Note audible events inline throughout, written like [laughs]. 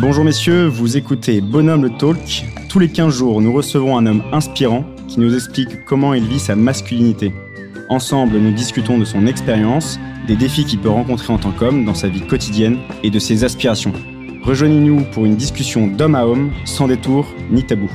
Bonjour messieurs, vous écoutez Bonhomme le Talk. Tous les 15 jours, nous recevons un homme inspirant qui nous explique comment il vit sa masculinité. Ensemble, nous discutons de son expérience, des défis qu'il peut rencontrer en tant qu'homme dans sa vie quotidienne et de ses aspirations. Rejoignez-nous pour une discussion d'homme à homme, sans détour ni tabou.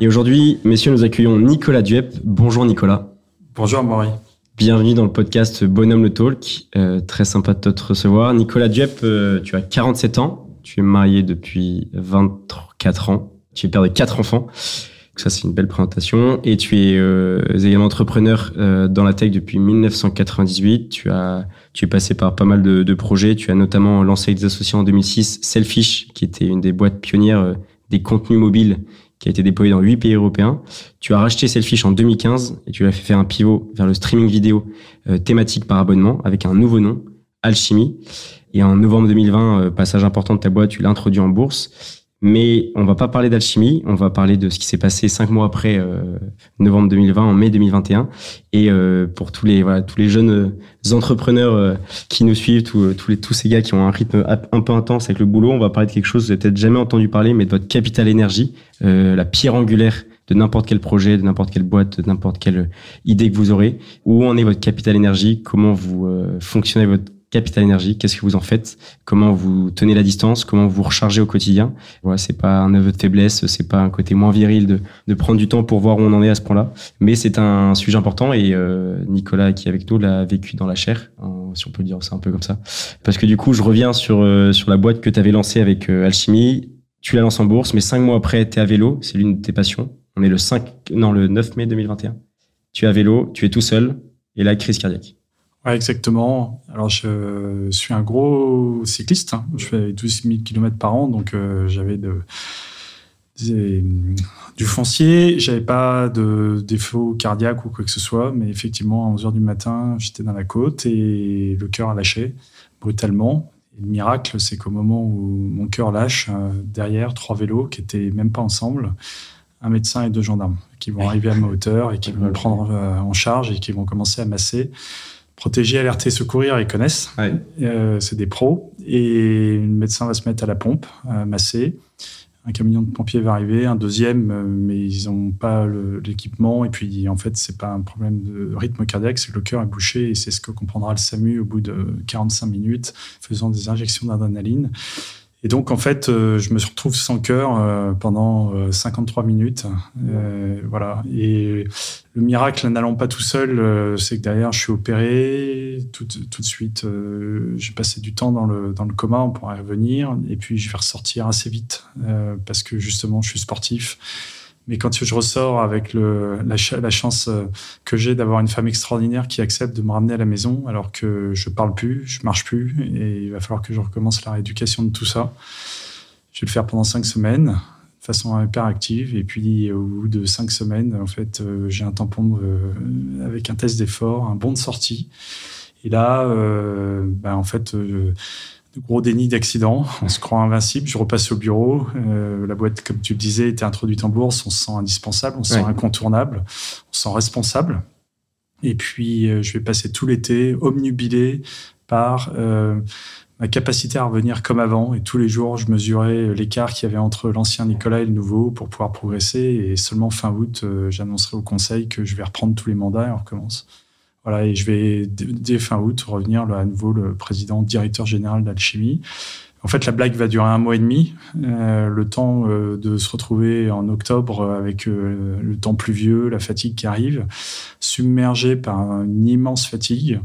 Et aujourd'hui, messieurs, nous accueillons Nicolas Duep. Bonjour Nicolas. Bonjour Maurice. Bienvenue dans le podcast Bonhomme le Talk. Euh, très sympa de te recevoir. Nicolas Duep, euh, tu as 47 ans. Tu es marié depuis 24 ans. Tu es père de quatre enfants. Ça, c'est une belle présentation. Et tu es euh, également entrepreneur euh, dans la tech depuis 1998. Tu as, tu es passé par pas mal de, de projets. Tu as notamment lancé des associés en 2006 Selfish, qui était une des boîtes pionnières euh, des contenus mobiles qui a été déployé dans huit pays européens. Tu as racheté Selfish en 2015 et tu as fait faire un pivot vers le streaming vidéo euh, thématique par abonnement avec un nouveau nom, Alchemy. Et en novembre 2020, euh, passage important de ta boîte, tu l'as introduit en bourse. Mais on va pas parler d'alchimie, on va parler de ce qui s'est passé cinq mois après euh, novembre 2020, en mai 2021. Et euh, pour tous les voilà tous les jeunes euh, entrepreneurs euh, qui nous suivent, tous, tous les tous ces gars qui ont un rythme un peu intense avec le boulot, on va parler de quelque chose que vous avez peut-être jamais entendu parler, mais de votre capital énergie, la pierre angulaire de n'importe quel projet, de n'importe quelle boîte, de n'importe quelle idée que vous aurez. Où en est votre capital énergie Comment vous fonctionnez votre Capital Énergie, qu'est-ce que vous en faites? Comment vous tenez la distance? Comment vous rechargez au quotidien? Voilà, c'est pas un aveu de faiblesse, c'est pas un côté moins viril de, de prendre du temps pour voir où on en est à ce point-là, mais c'est un sujet important et euh, Nicolas qui est avec nous l'a vécu dans la chair, si on peut le dire, c'est un peu comme ça. Parce que du coup, je reviens sur euh, sur la boîte que tu avais lancée avec euh, Alchimie. Tu la lances en bourse, mais cinq mois après, tu es à vélo, c'est l'une de tes passions. On est le 5, non, le 9 mai 2021. Tu es à vélo, tu es tout seul, et là, crise cardiaque. Ouais, exactement. Alors, je suis un gros cycliste. Hein. Je fais 12 000 km par an, donc euh, j'avais de, des, du foncier. J'avais pas de défaut cardiaque ou quoi que ce soit, mais effectivement, à 11 heures du matin, j'étais dans la côte et le cœur a lâché brutalement. Et le miracle, c'est qu'au moment où mon cœur lâche, euh, derrière, trois vélos qui étaient même pas ensemble, un médecin et deux gendarmes qui vont arriver à ma hauteur et qui [laughs] vont me prendre euh, en charge et qui vont commencer à masser protéger, alerter, secourir, ils connaissent. Euh, c'est des pros. Et le médecin va se mettre à la pompe, à masser. Un camion de pompiers va arriver, un deuxième, euh, mais ils n'ont pas l'équipement. Et puis, en fait, c'est pas un problème de rythme cardiaque, c'est que le cœur est bouché. Et c'est ce que comprendra le SAMU au bout de 45 minutes, faisant des injections d'adrénaline. Et donc, en fait, euh, je me retrouve sans cœur euh, pendant 53 euh, minutes. voilà. Et le miracle n'allant pas tout seul, c'est que derrière, je suis opéré. Tout, tout de suite, j'ai passé du temps dans le, dans le coma, on y revenir. Et puis, je vais ressortir assez vite parce que justement, je suis sportif. Mais quand je ressors avec la, chance euh, que j'ai d'avoir une femme extraordinaire qui accepte de me ramener à la maison alors que je parle plus, je marche plus, et il va falloir que je recommence la rééducation de tout ça. Je vais le faire pendant cinq semaines, de façon hyper active. Et puis, au bout de cinq semaines, en fait, euh, j'ai un tampon euh, avec un test d'effort, un bon de sortie. Et là, ben, en fait, gros déni d'accident. On se croit invincible. Je repasse au bureau. Euh, la boîte, comme tu le disais, était introduite en bourse. On se sent indispensable, on se sent incontournable, on se sent responsable. Et puis, euh, je vais passer tout l'été omnubilé par euh, ma capacité à revenir comme avant. Et tous les jours, je mesurais l'écart qu'il y avait entre l'ancien Nicolas et le nouveau pour pouvoir progresser. Et seulement fin août, j'annoncerai au conseil que je vais reprendre tous les mandats et on recommence. Voilà, et je vais, dès fin août, revenir à nouveau le président directeur général d'Alchimie. En fait, la blague va durer un mois et demi, euh, le temps euh, de se retrouver en octobre avec euh, le temps pluvieux, la fatigue qui arrive, submergé par une immense fatigue.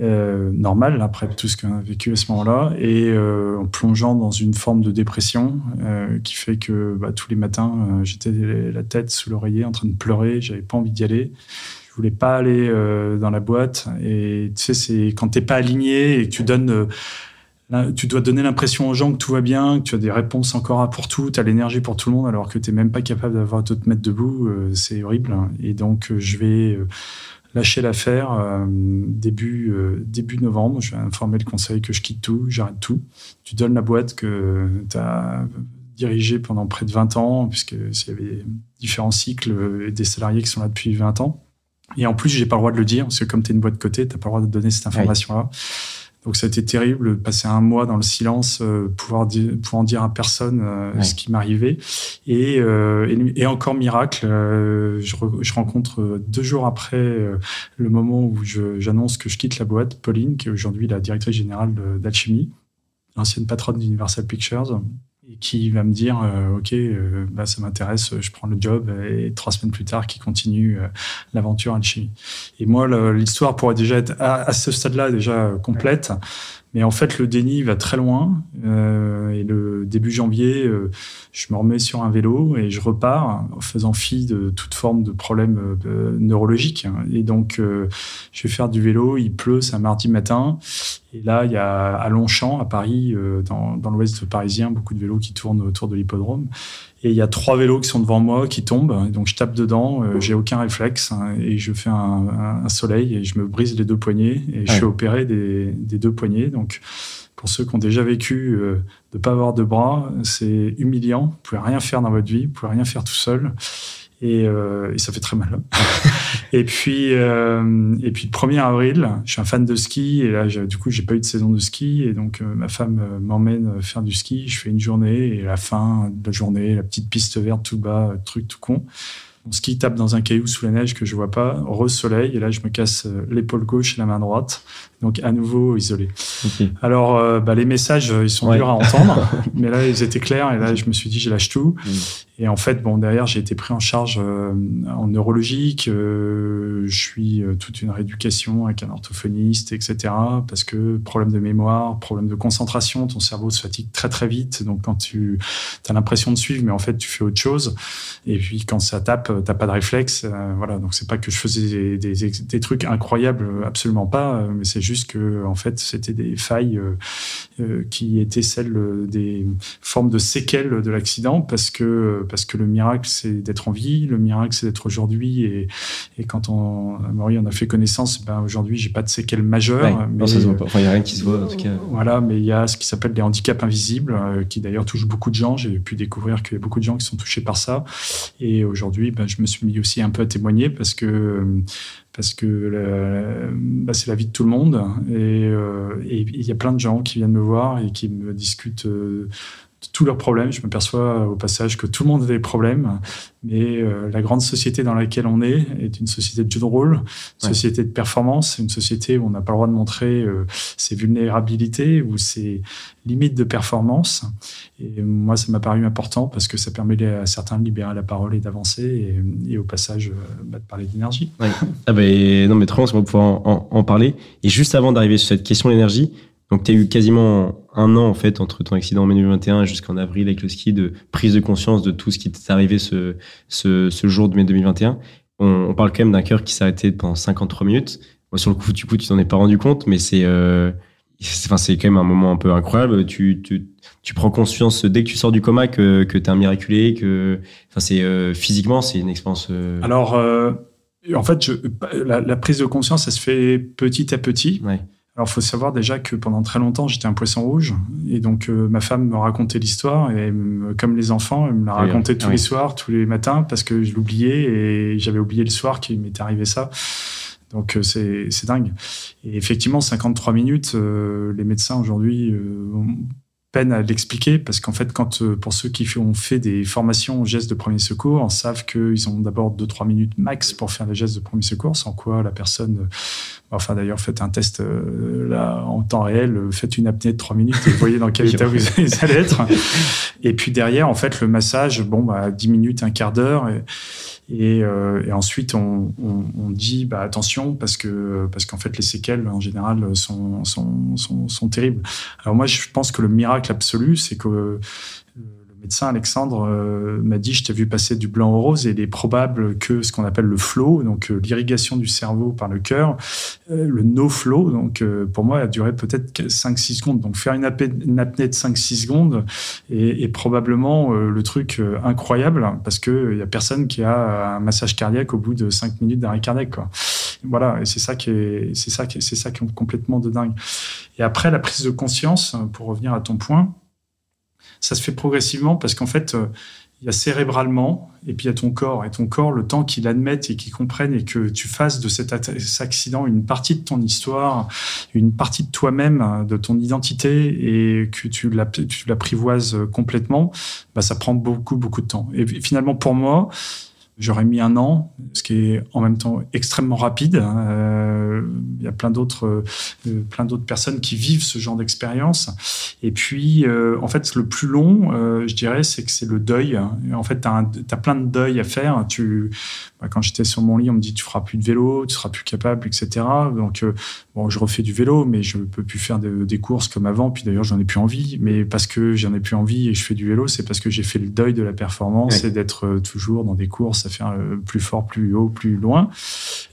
Euh, normale après tout ce qu'on a vécu à ce moment-là et euh, en plongeant dans une forme de dépression qui fait que bah, tous les matins j'étais la tête sous l'oreiller en train de pleurer j'avais pas envie d'y aller voulais pas aller euh, dans la boîte. Et tu sais, c'est quand t'es pas aligné et que tu donnes, euh, tu dois donner l'impression aux gens que tout va bien, que tu as des réponses encore pour tout, tu as l'énergie pour tout le monde, alors que t'es même pas capable d'avoir de te mettre debout. Euh, c'est horrible. Et donc, je vais lâcher l'affaire début début novembre. Je vais informer le conseil que je quitte tout, j'arrête tout. Tu donnes la boîte que tu as dirigée pendant près de 20 ans, puisque s'il y avait différents cycles et des salariés qui sont là depuis 20 ans Et en plus, j'ai pas le droit de le dire, parce que comme tu es une boîte de côté, tu pas le droit de donner cette information-là. Donc ça a été terrible de passer un mois dans le silence, euh, pouvoir, dire, pouvoir dire à personne euh, ce qui m'arrivait. Et, euh, et, encore miracle, je, je, rencontre deux jours après le moment où j'annonce que je quitte la boîte, Pauline, qui est aujourd'hui la directrice générale d'Alchimie, l'ancienne patronne d'Universal Pictures, et qui va me dire euh, ok euh, bah, ça m'intéresse je prends le job et trois semaines plus tard qui continue euh, l'aventure alchimie. Et moi l'histoire pourrait déjà être à, ce stade là déjà complète mais en fait, le déni va très loin. Euh, et le début janvier, euh, je me remets sur un vélo et je repars en faisant fi de toute forme de problème euh, neurologique. Et donc, euh, je vais faire du vélo. Il pleut, c'est un mardi matin. Et là, il y a à Longchamp, à Paris, dans, dans l'ouest parisien, beaucoup de vélos qui tournent autour de l'hippodrome. Et il y a trois vélos qui sont devant moi, qui tombent. Donc je tape dedans, euh, j'ai aucun réflexe hein, et je fais un, un, soleil et je me brise les deux poignets et je suis opéré des, des, deux poignets. Donc pour ceux qui ont déjà vécu euh, de pas avoir de bras, c'est humiliant. Vous pouvez rien faire dans votre vie, vous pouvez rien faire tout seul. Et, euh, et, ça fait très mal. [laughs] et puis, euh, et puis le 1er avril, je suis un fan de ski et là, du coup, j'ai pas eu de saison de ski et donc euh, ma femme m'emmène faire du ski. Je fais une journée et à la fin de la journée, la petite piste verte tout bas, truc tout con. Mon ski tape dans un caillou sous la neige que je vois pas, rose soleil, et là je me casse l'épaule gauche et la main droite, donc à nouveau isolé. Alors bah, les messages ils sont durs à entendre, [laughs] mais là ils étaient clairs et là je me suis dit je lâche tout. Mm. Et en fait, bon, derrière, j'ai été pris en charge euh, en neurologique. Euh, je suis euh, toute une rééducation avec un orthophoniste, etc. Parce que problème de mémoire, problème de concentration, ton cerveau se fatigue très très vite. Donc quand tu as l'impression de suivre, mais en fait tu fais autre chose. Et puis quand ça tape, t'as pas de réflexe. voilà. Donc c'est pas que je faisais des, des, des, trucs incroyables, absolument pas. Mais c'est juste que en fait c'était des failles qui étaient celles des formes de séquelles de l'accident parce que parce que le miracle, c'est d'être en vie, le miracle, c'est d'être aujourd'hui. Et, et, quand on, Maurice on a fait connaissance, ben aujourd'hui, j'ai pas de séquelles majeures. mais, ça se voit pas. Enfin, il n'y a rien qui se voit, en tout cas. Voilà, mais il y a ce qui s'appelle des handicaps invisibles, euh, qui d'ailleurs touchent beaucoup de gens. J'ai pu découvrir qu'il y a beaucoup de gens qui sont touchés par ça. Et aujourd'hui, ben, je me suis mis aussi un peu à témoigner parce que parce que bah, c'est la vie de tout le monde et euh, il y a plein de gens qui viennent me voir et qui me discutent euh, tous leurs problèmes. Je m'aperçois au passage que tout le monde a des problèmes, mais euh, la grande société dans laquelle on est est une société de jeu de rôle, une société de performance, une société où on n'a pas le droit de montrer euh, ses vulnérabilités ou ses limites de performance. Et moi, ça m'a paru important parce que ça permet à certains de libérer la parole et d'avancer, et, au passage, euh, bah, de parler d'énergie. Ah ben, non, mais trop, on va pouvoir en, en parler. Et juste avant d'arriver sur cette question d'énergie, donc, tu as eu quasiment un an, en fait, entre ton accident en mai 2021 jusqu'en avril avec le ski, de prise de conscience de tout ce qui t'est arrivé ce, ce, ce, jour de mai 2021. On, parle quand même d'un cœur qui s'est arrêté pendant 53 minutes. sur le coup, du coup, tu t'en es pas rendu compte, mais c'est, euh, enfin, c'est quand même un moment un peu incroyable. Tu, tu, tu prends conscience dès que tu sors du coma que, que tu es un miraculé, que, enfin, c'est, euh, physiquement, c'est une expérience. Euh, Alors, en fait, je, la, la, prise de conscience, ça se fait petit à petit. Ouais. Alors, faut savoir déjà que pendant très longtemps, j'étais un poisson rouge. Et donc, euh, ma femme me racontait l'histoire. Et comme les enfants, elle me la racontait tous les soirs, tous les matins, parce que je l'oubliais. Et j'avais oublié le soir qu'il m'était arrivé ça. Donc, euh, c'est dingue. Et effectivement, 53 minutes, euh, les médecins aujourd'hui peine à l'expliquer parce qu'en fait, quand euh, pour ceux qui ont fait des formations aux gestes de premier secours, on savent qu'ils ont d'abord 2-3 minutes max pour faire les gestes de premier secours, sans quoi la personne, euh, enfin d'ailleurs, faites un test euh, là en temps réel, faites une apnée de 3 minutes et voyez dans quel [laughs] état vous [laughs] allez être. [laughs] Et puis derrière, en fait, le massage, bon, bah, 10 minutes, un quart d'heure. Et, et, euh, et ensuite, on, on, on, dit bah, attention parce que parce qu'en fait, les séquelles en général sont, sont, sont, sont terribles. Alors moi, je pense que le miracle absolu, c'est que médecin Alexandre euh, m'a dit je t'ai vu passer du blanc au rose et il est probable que ce qu'on appelle le flow, donc euh, l'irrigation du cerveau par le cœur, euh, le no flow, donc pour moi, a duré peut-être 5-6 secondes. Donc faire une apnée, de 5-6 secondes est, probablement le truc incroyable parce qu'il n'y a personne qui a un massage cardiaque au bout de 5 minutes d'arrêt cardiaque. Voilà, et c'est ça qui est, c'est ça qui c'est ça qui est complètement de dingue. Et après la prise de conscience, pour revenir à ton point, Ça se fait progressivement parce qu'en fait, il y a cérébralement et puis il y a ton corps. Et ton corps, le temps qu'il admette et qu'il comprenne et que tu fasses de cet accident une partie de ton histoire, une partie de toi-même, de ton identité et que tu l'apprivoises complètement, bah, ça prend beaucoup, beaucoup de temps. Et finalement, pour moi, J'aurais mis un an, ce qui est en même temps extrêmement rapide. Euh, il y a plein d'autres, euh, plein d'autres personnes qui vivent ce genre d'expérience. Et puis, euh, en fait, le plus long, je dirais, c'est que c'est le deuil. En fait, tu as, plein de deuil à faire. Tu, quand j'étais sur mon lit, on me dit tu feras plus de vélo, tu seras plus capable, etc. Donc, bon, je refais du vélo, mais je peux plus faire des courses comme avant. Puis d'ailleurs, j'en ai plus envie. Mais parce que j'en ai plus envie et je fais du vélo, c'est parce que j'ai fait le deuil de la performance et d'être toujours dans des courses faire euh, plus fort, plus haut, plus loin.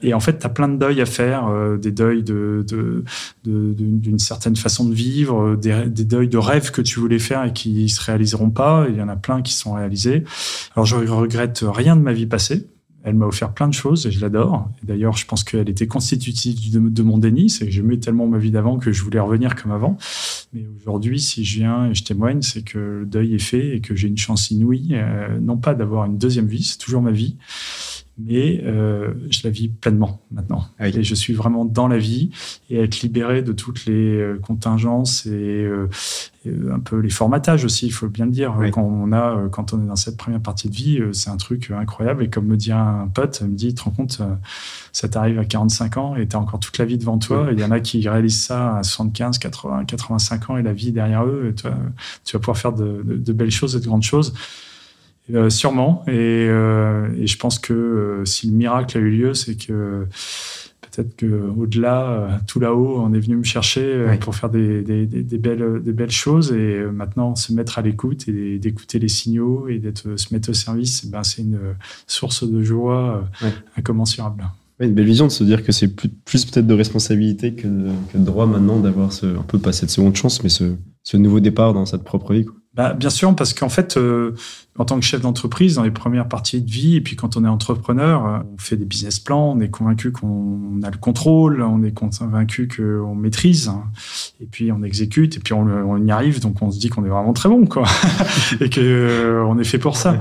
Et en fait, tu as plein de deuils à faire, euh, des deuils d'une de, de, certaine façon de vivre, euh, des, des, deuils de rêves que tu voulais faire et qui se réaliseront pas. Il y en a plein qui sont réalisés. Alors, je regrette rien de ma vie passée. Elle m'a offert plein de choses et je l'adore. D'ailleurs, je pense qu'elle était constitutive de, mon déni. C'est que j'aimais tellement ma vie d'avant que je voulais revenir comme avant. Mais aujourd'hui, si je viens et je témoigne, c'est que le deuil est fait et que j'ai une chance inouïe, euh, non pas d'avoir une deuxième vie, c'est toujours ma vie, mais euh, je la vis pleinement maintenant. Ah et je suis vraiment dans la vie et être libéré de toutes les euh, contingences et, euh, un peu les formatages aussi, il faut bien le dire. Quand, on a, quand on est dans cette première partie de vie, c'est un truc incroyable. Et comme me dit un pote, il me dit, tu te rends compte, ça t'arrive à 45 ans et tu as encore toute la vie devant toi. Il y en a qui réalisent ça à 75, 80, 85 ans et la vie derrière eux. Et toi, tu vas pouvoir faire de, de belles choses et de grandes choses. Euh, sûrement. Euh, et, je pense que euh, si le miracle a eu lieu, c'est que peut-être que au-delà, tout là-haut, on est venu me chercher pour faire des, belles, des belles choses. Et maintenant, se mettre à l'écoute et d'écouter les signaux et d'être se mettre au service, eh ben, c'est une source de joie incommensurable. une belle vision de se dire que c'est plus, peut-être de responsabilité que de, droit maintenant d'avoir ce, un peu pas cette seconde chance, mais ce, ce nouveau départ dans cette propre vie. Quoi. Bah, bien sûr, parce qu'en fait, euh, en tant que chef d'entreprise, dans les premières parties de vie, et puis quand on est entrepreneur, euh, on fait des business plans, on est convaincu qu'on a le contrôle, on est convaincu qu'on maîtrise, et puis on exécute, et puis on, y arrive, donc on se dit qu'on est vraiment très bon, quoi, [laughs] et que euh, est fait pour ça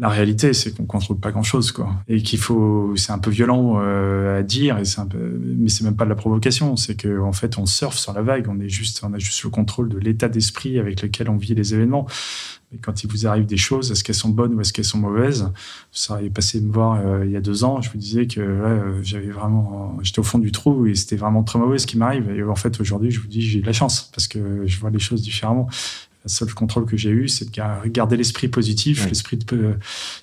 la réalité, c'est qu'on contrôle pas grand-chose, quoi. Et qu'il faut, c'est un peu violent euh, à dire, et c'est un peu, mais c'est même pas de la provocation. C'est qu'en en fait, on surfe sur la vague. On est juste, on a juste le contrôle de l'état d'esprit avec lequel on vit les événements. Et quand il vous arrive des choses, est-ce qu'elles sont bonnes ou est-ce qu'elles sont mauvaises? Ça est passé me voir euh, il y a deux ans. Je vous disais que euh, j'avais vraiment, j'étais au fond du trou et c'était vraiment très mauvais ce qui m'arrive. Et en fait, aujourd'hui, je vous dis, j'ai de la chance parce que je vois les choses différemment. Le seul contrôle que j'ai eu, c'est de garder l'esprit positif, l'esprit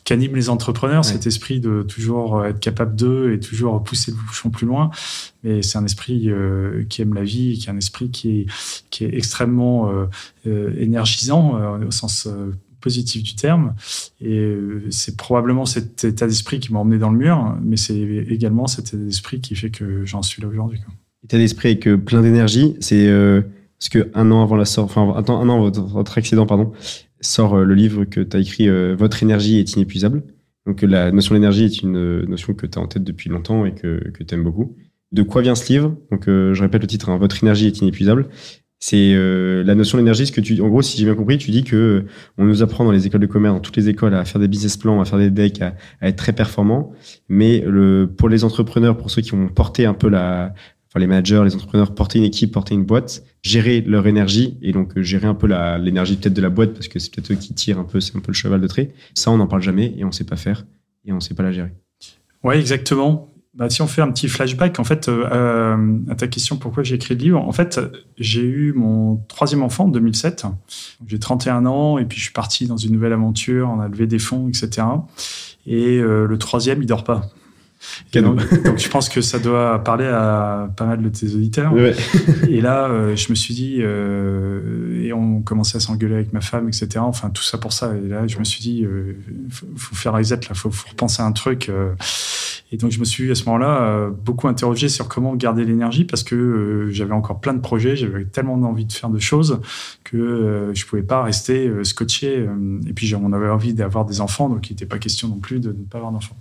qu'anime les entrepreneurs, cet esprit de toujours être capable d'eux et toujours pousser le bouchon plus loin. Mais c'est un esprit euh, qui aime la vie, qui est un esprit qui est, qui est extrêmement euh, euh, énergisant au sens positif du terme. Et c'est probablement cet état d'esprit qui m'a emmené dans le mur, mais c'est également cet état d'esprit qui fait que j'en suis là aujourd'hui. État d'esprit avec plein d'énergie, c'est parce que un an avant la sort, enfin, un an votre, votre accident, pardon, sort euh, le livre que tu as écrit euh, Votre énergie est inépuisable. Donc la notion d'énergie est une euh, notion que tu as en tête depuis longtemps et que, que tu aimes beaucoup. De quoi vient ce livre? Donc je répète le titre, hein, Votre énergie est inépuisable. C'est la notion d'énergie, ce que tu, en gros, si j'ai bien compris, tu dis que on nous apprend dans les écoles de commerce, dans toutes les écoles, à faire des business plans, à faire des decks, à, être très performants. Mais le, pour les entrepreneurs, pour ceux qui ont porté un peu la, les managers, les entrepreneurs, porter une équipe, porter une boîte, gérer leur énergie et donc euh, gérer un peu l'énergie peut-être de la boîte parce que c'est peut-être eux qui tirent un peu, c'est un peu le cheval de trait. Ça, on n'en parle jamais et on sait pas faire et on sait pas la gérer. Ouais, exactement. Bah, si on fait un petit flashback, en fait, euh, euh, à ta question, pourquoi j'ai écrit le livre? En fait, j'ai eu mon troisième enfant en 2007. J'ai 31 ans et puis je suis parti dans une nouvelle aventure. On a levé des fonds, etc. Et le troisième, il dort pas. [laughs] Donc, je pense que ça doit parler à pas mal de tes auditeurs. [laughs] et là, euh, je me suis dit, euh, et on commençait à s'engueuler avec ma femme, etc. Enfin, tout ça pour ça. Et là, je me suis dit, euh, faut, faut, faire reset, là, faut, faut repenser à un truc. Euh. et donc, je me suis à ce moment-là beaucoup interrogé sur comment garder l'énergie parce que j'avais encore plein de projets, j'avais tellement envie de faire de choses que je pouvais pas rester scotché. et puis, on avait envie d'avoir des enfants, donc il n'était pas question non plus de ne pas avoir d'enfants.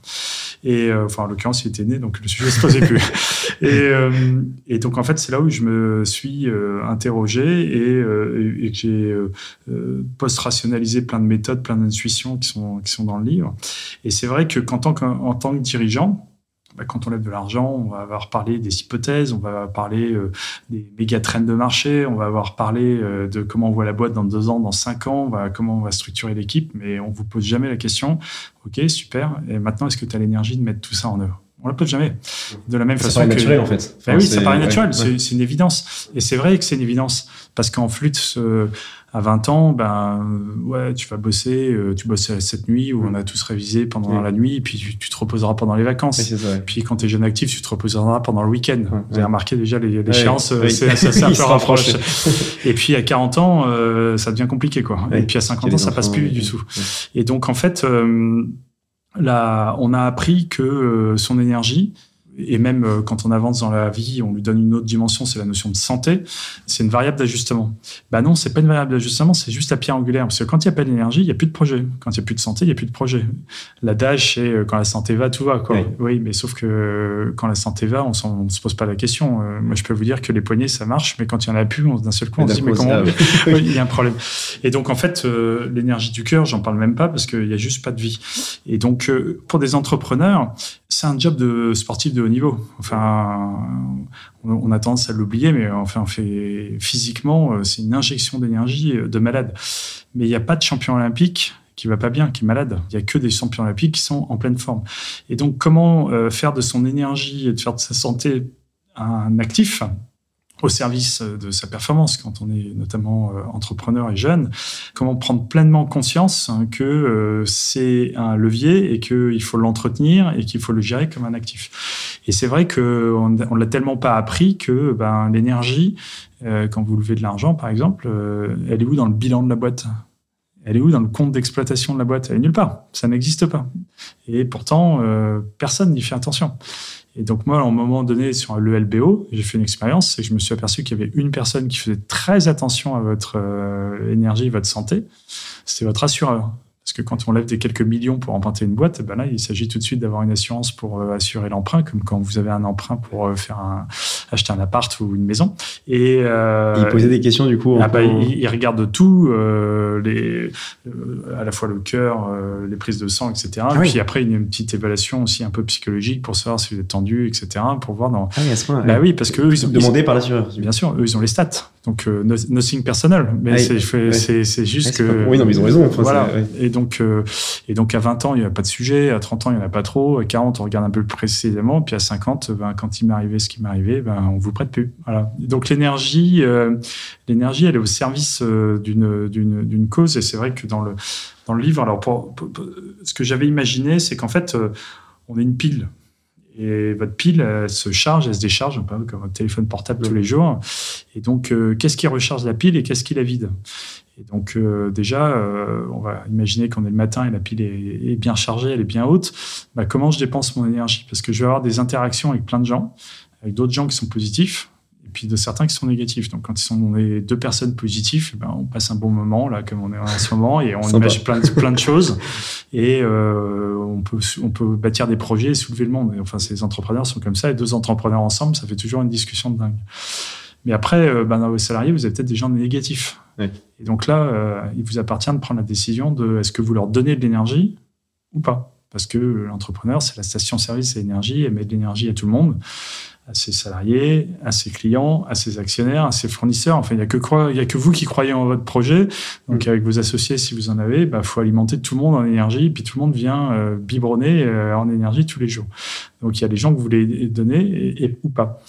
Et enfin, en l'occurrence, il était né, donc le sujet se posait plus. [laughs] et, et, donc, en fait, c'est là où je me suis interrogé et, et que j'ai post-rationalisé plein de méthodes, plein d'intuitions qui sont, qui sont dans le livre. Et c'est vrai que qu'en tant, qu'en tant que dirigeant, bah, quand on lève de l'argent, on va avoir parlé des hypothèses, on va parler euh, des méga trends de marché, on va avoir parlé euh, de comment on voit la boîte dans deux ans, dans cinq ans, comment on va structurer l'équipe, mais on vous pose jamais la question, ok, super, et maintenant est-ce que tu as l'énergie de mettre tout ça en œuvre? On la pose jamais. De la même façon paraît naturel en fait. Ben oui, ça paraît naturel. C'est une évidence. Et c'est vrai que c'est une évidence parce qu'en flûte, à 20 ans, ben ouais, tu vas bosser, euh, tu bosses cette nuit où on a tous révisé pendant la nuit, puis tu, te reposeras pendant les vacances. Puis quand tu es jeune actif, tu te reposeras pendant le week-end. Vous avez remarqué déjà l'échéance, euh, c'est un [laughs] peu rapproché. Et puis à 40 ans, euh, ça devient compliqué quoi. Et puis à 50 ans, ça passe plus du tout. Et donc en fait, là, on a appris que son énergie, et même euh, quand on avance dans la vie, on lui donne une autre dimension, c'est la notion de santé. C'est une variable d'ajustement. Bah non, c'est pas une variable d'ajustement, c'est juste la pierre angulaire. Parce que quand il n'y a pas d'énergie, il n'y a plus de projet. Quand il n'y a plus de santé, il n'y a plus de projet. L'adage, c'est euh, quand la santé va, tout va. Quoi. Oui. mais sauf que euh, quand la santé va, on ne se pose pas la question. moi, je peux vous dire que les poignets, ça marche, mais quand il n'y en a plus, d'un seul coup, on se dit, mais comment [laughs] Il y a un problème. Et donc, en fait, l'énergie du cœur, j'en parle même pas parce qu'il n'y a juste pas de vie. Et donc, pour des entrepreneurs, c'est un job de sportif de niveau. Enfin, on a tendance à l'oublier, mais enfin, on fait physiquement, euh, c'est une injection d'énergie euh, de malade. Mais il n'y a pas de champion olympique qui va pas bien, qui est malade. Il y a que des champions olympiques qui sont en pleine forme. Et donc, comment euh, faire de son énergie et de faire de sa santé un actif au service de sa performance quand on est notamment euh, entrepreneur et jeune. Comment prendre pleinement conscience hein, que euh, c'est un levier et qu'il faut l'entretenir et qu'il faut le gérer comme un actif. Et c'est vrai qu'on on l'a tellement pas appris que ben, l'énergie, euh, quand vous levez de l'argent par exemple, elle est où dans le bilan de la boîte? Elle est où dans le compte d'exploitation de la boîte? Elle est nulle part. Ça n'existe pas. Et pourtant, personne n'y fait attention. Et donc moi, à un moment donné, sur le LBO, j'ai fait une expérience et je me suis aperçu qu'il y avait une personne qui faisait très attention à votre euh, énergie, votre santé. C'était votre assureur. Parce que quand on lève des quelques millions pour emprunter une boîte, ben là, il s'agit tout de suite d'avoir une assurance pour euh, assurer l'emprunt, comme quand vous avez un emprunt pour euh, faire un, acheter un appart ou une maison. Et euh, il posait des questions du coup. Ah bah, il, regarde tout, les, à la fois le cœur, les prises de sang, etc. Ah puis après, il y a une petite évaluation aussi un peu psychologique pour savoir si vous êtes tendu, etc. Pour voir dans. Ah oui, à ce bah oui, parce que eux, ils ont demandé par l'assureur. Bien sûr, eux, ils ont les stats. Donc, nothing personnel. Mais ah c'est juste que. Oui, non, mais ils ont raison. voilà. Et euh, et donc à 20 ans, il n'y a pas de sujet. À 30 ans, il n'y en a pas trop. À 40, on regarde un peu plus précisément. Puis à 50, ben, quand il m'est arrivé ce qui m'est arrivé, ben, on vous prête plus. Donc l'énergie, euh, l'énergie, elle est au service euh, d'une, d'une, cause. Et c'est vrai que dans le, livre, alors ce que j'avais imaginé, c'est qu'en fait, on est une pile. Et votre pile elle se charge, elle se décharge, comme votre téléphone portable tous les jours. Et donc, qu'est-ce qui recharge la pile et qu'est-ce qui la vide? Et donc euh, déjà, euh, on va imaginer qu'on est le matin et la pile est, bien chargée, elle est bien haute. Bah, comment je dépense mon énergie? Parce que je vais avoir des interactions avec plein de gens, avec d'autres gens qui sont positifs, et puis de certains qui sont négatifs. Donc quand ils sont, on est deux personnes positives, eh ben, on passe un bon moment, là, comme on est en ce moment, et on imagine plein de, plein de choses. Et euh, on, peut, on peut bâtir des projets et soulever le monde. enfin, ces entrepreneurs sont comme ça, et deux entrepreneurs ensemble, ça fait toujours une discussion de dingue. Mais après, ben, dans vos salariés, vous avez peut-être des gens négatifs. Et donc là, euh, il vous appartient de prendre la décision de est-ce que vous leur donnez de l'énergie ou pas. Parce que l'entrepreneur, c'est la station-service à énergie, elle met de l'énergie à tout le monde, à ses salariés, à ses clients, à ses actionnaires, à ses fournisseurs. Enfin, il n'y a, que il y a que vous qui croyez en votre projet. Donc, mm. avec vos associés, si vous en avez, il bah, faut alimenter tout le monde en énergie, puis tout le monde vient euh, biberonner euh, en énergie tous les jours. Donc, il y a des gens que vous voulez donner et ou pas.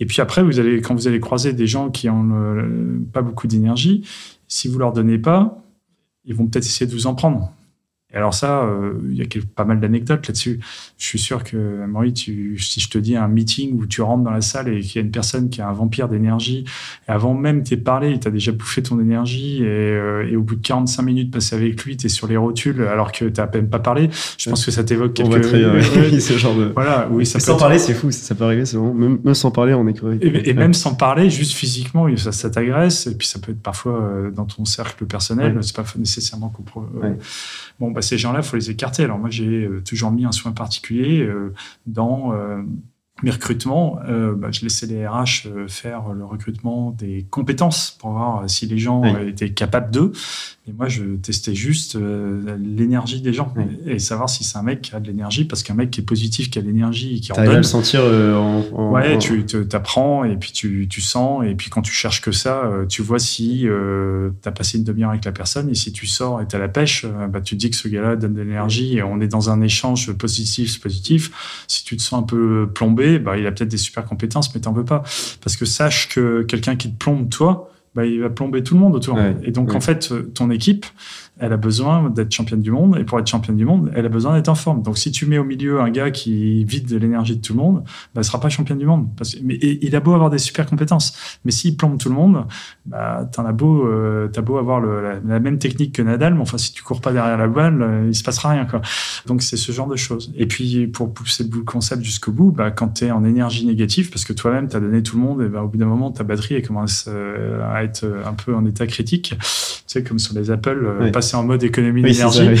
Et puis après, vous allez, quand vous allez croiser des gens qui ont pas beaucoup d'énergie, si vous leur donnez pas, ils vont peut-être essayer de vous en prendre. Et alors ça, euh, il y a pas mal d'anecdotes là-dessus. Je suis sûr que, Marie, tu, si je te dis un meeting où tu rentres dans la salle et qu'il y a une personne qui a un vampire d'énergie, et avant même t'es parlé, il t'a déjà bouffé ton énergie, et, euh, et, au bout de 45 minutes passées avec lui, tu es sur les rotules alors que t'as même pas parlé, je pense que ça t'évoque quelque chose. [laughs] [laughs] ce genre de... Voilà, oui, ça sans parler, c'est fou, ça, peut arriver, c'est bon. Même, sans parler, on est crevé. Et, même sans parler, juste physiquement, ça, ça t'agresse, et puis ça peut être parfois euh, dans ton cercle personnel, c'est pas nécessairement qu'on... Bon, bah, bah, ces gens-là, il faut les écarter. Alors moi, j'ai toujours mis un soin particulier dans mes recrutements, euh, bah, je laissais les RH euh, faire le recrutement des compétences pour voir si les gens étaient capables d'eux. Et moi, je testais juste euh, l'énergie des gens et, savoir si c'est un mec qui a de l'énergie, parce qu'un mec qui est positif, qui a de l'énergie et qui en donne. à le sentir en, Ouais, tu t'apprends et puis tu, tu, sens. Et puis quand tu cherches que ça, tu vois si euh, tu as passé une demi-heure avec la personne et si tu sors et tu la pêche, bah, tu dis que ce gars-là donne de l'énergie et on est dans un échange positif-positif. Si tu te sens un peu plombé, bah, il a peut-être des super compétences, mais t'en veux pas. Parce que sache que quelqu'un qui te plombe, toi, bah, il va plomber tout le monde autour. et donc, en fait, ton équipe, elle a besoin d'être championne du monde. Et pour être championne du monde, elle a besoin d'être en forme. Donc, si tu mets au milieu un gars qui vide de l'énergie de tout le monde, bah, ne sera pas championne du monde. Parce mais il a beau avoir des super compétences. Mais s'il plombe tout le monde, bah, t'en as beau, euh, as beau avoir la, même technique que Nadal, mais enfin, si tu cours pas derrière la balle, euh, il se passera rien, quoi. Donc, c'est ce genre de choses. Et puis, pour pousser le concept jusqu'au bout, bah, quand tu es en énergie négative, parce que toi-même, tu as donné tout le monde, et bah, au bout d'un moment, ta batterie, elle commence euh, à être un peu en état critique. Tu sais, comme sur les Apple, en mode économie d'énergie. [laughs]